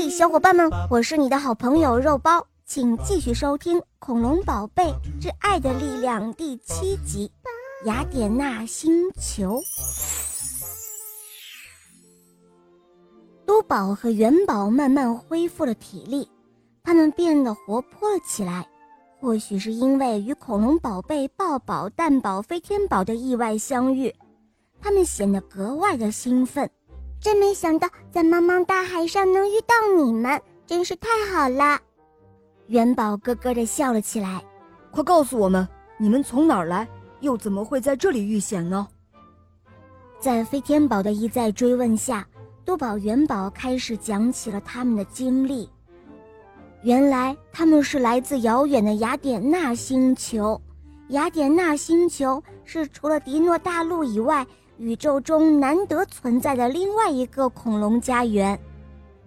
嘿，小伙伴们，我是你的好朋友肉包，请继续收听《恐龙宝贝之爱的力量》第七集《雅典娜星球》。都宝和元宝慢慢恢复了体力，他们变得活泼了起来。或许是因为与恐龙宝贝抱宝、蛋宝、飞天宝的意外相遇，他们显得格外的兴奋。真没想到在茫茫大海上能遇到你们，真是太好了！元宝咯咯地笑了起来。快告诉我们，你们从哪儿来，又怎么会在这里遇险呢？在飞天宝的一再追问下，多宝、元宝开始讲起了他们的经历。原来他们是来自遥远的雅典娜星球。雅典娜星球是除了迪诺大陆以外。宇宙中难得存在的另外一个恐龙家园，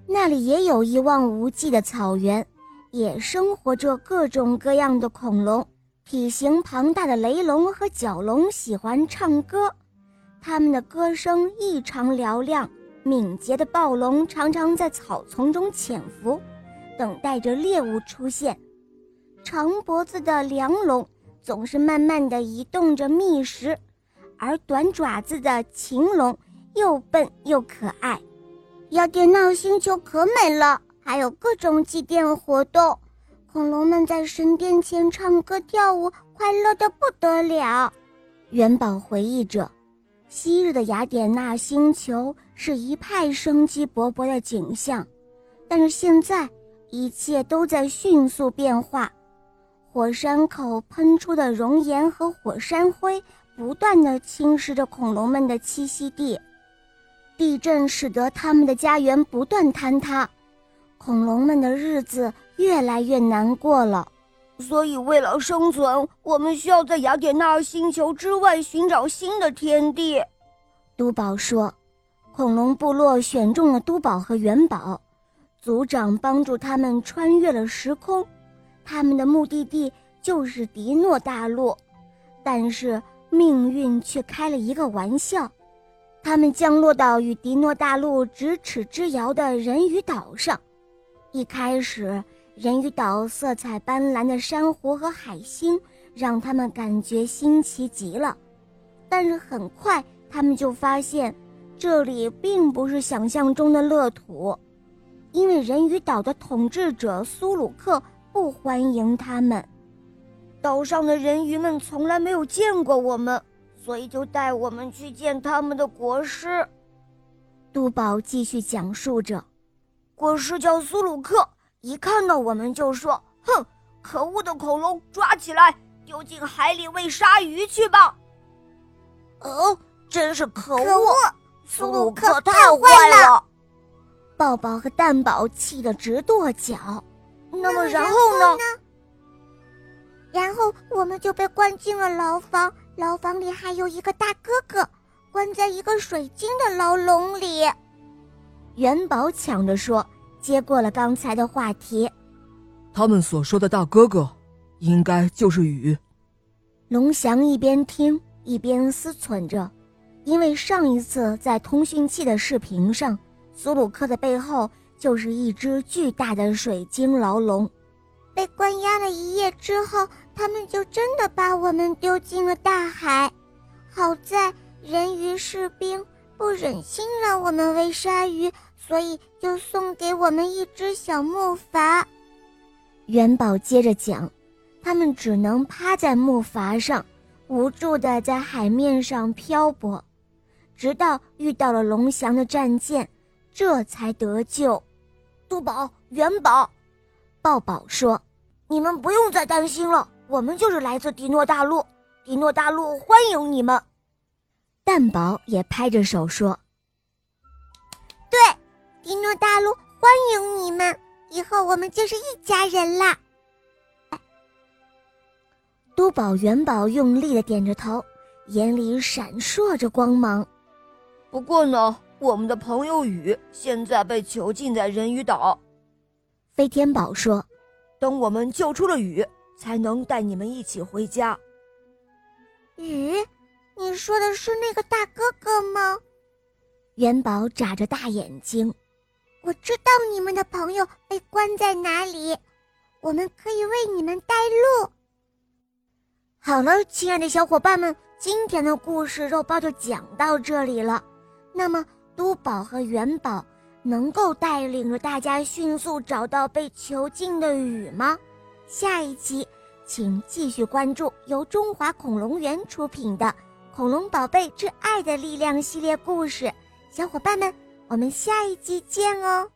那里也有一望无际的草原，也生活着各种各样的恐龙。体型庞大的雷龙和角龙喜欢唱歌，它们的歌声异常嘹亮。敏捷的暴龙常常在草丛中潜伏，等待着猎物出现。长脖子的梁龙总是慢慢地移动着觅食。而短爪子的禽龙又笨又可爱，雅典娜星球可美了，还有各种祭奠活动，恐龙们在神殿前唱歌跳舞，快乐的不得了。元宝回忆着，昔日的雅典娜星球是一派生机勃勃的景象，但是现在一切都在迅速变化，火山口喷出的熔岩和火山灰。不断的侵蚀着恐龙们的栖息地，地震使得他们的家园不断坍塌，恐龙们的日子越来越难过了。所以，为了生存，我们需要在雅典娜星球之外寻找新的天地。都宝说：“恐龙部落选中了都宝和元宝，族长帮助他们穿越了时空，他们的目的地就是迪诺大陆，但是。”命运却开了一个玩笑，他们降落到与迪诺大陆咫尺之遥的人鱼岛上。一开始，人鱼岛色彩斑斓的珊瑚和海星让他们感觉新奇极了。但是很快，他们就发现，这里并不是想象中的乐土，因为人鱼岛的统治者苏鲁克不欢迎他们。岛上的人鱼们从来没有见过我们，所以就带我们去见他们的国师。杜宝继续讲述着：“国师叫苏鲁克，一看到我们就说：‘哼，可恶的恐龙，抓起来丢进海里喂鲨鱼去吧！’哦，真是可恶！苏鲁克太坏了。”抱抱和蛋宝气得直跺脚。那么然后呢？然后我们就被关进了牢房，牢房里还有一个大哥哥，关在一个水晶的牢笼里。元宝抢着说，接过了刚才的话题。他们所说的大哥哥，应该就是雨。龙翔一边听一边思忖着，因为上一次在通讯器的视频上，苏鲁克的背后就是一只巨大的水晶牢笼。被关押了一夜之后，他们就真的把我们丢进了大海。好在人鱼士兵不忍心让我们喂鲨鱼，所以就送给我们一只小木筏。元宝接着讲，他们只能趴在木筏上，无助地在海面上漂泊，直到遇到了龙翔的战舰，这才得救。都宝，元宝。抱宝说：“你们不用再担心了，我们就是来自迪诺大陆，迪诺大陆欢迎你们。”蛋宝也拍着手说：“对，迪诺大陆欢迎你们，以后我们就是一家人啦。”都宝、元宝用力的点着头，眼里闪烁着光芒。不过呢，我们的朋友雨现在被囚禁在人鱼岛。飞天宝说：“等我们救出了雨，才能带你们一起回家。”雨，你说的是那个大哥哥吗？元宝眨着大眼睛。我知道你们的朋友被关在哪里，我们可以为你们带路。好了，亲爱的小伙伴们，今天的故事肉包就讲到这里了。那么，珠宝和元宝能够带领着大家迅速找到被囚禁的雨吗？下一期，请继续关注由中华恐龙园出品的《恐龙宝贝之爱的力量》系列故事。小伙伴们，我们下一集见哦！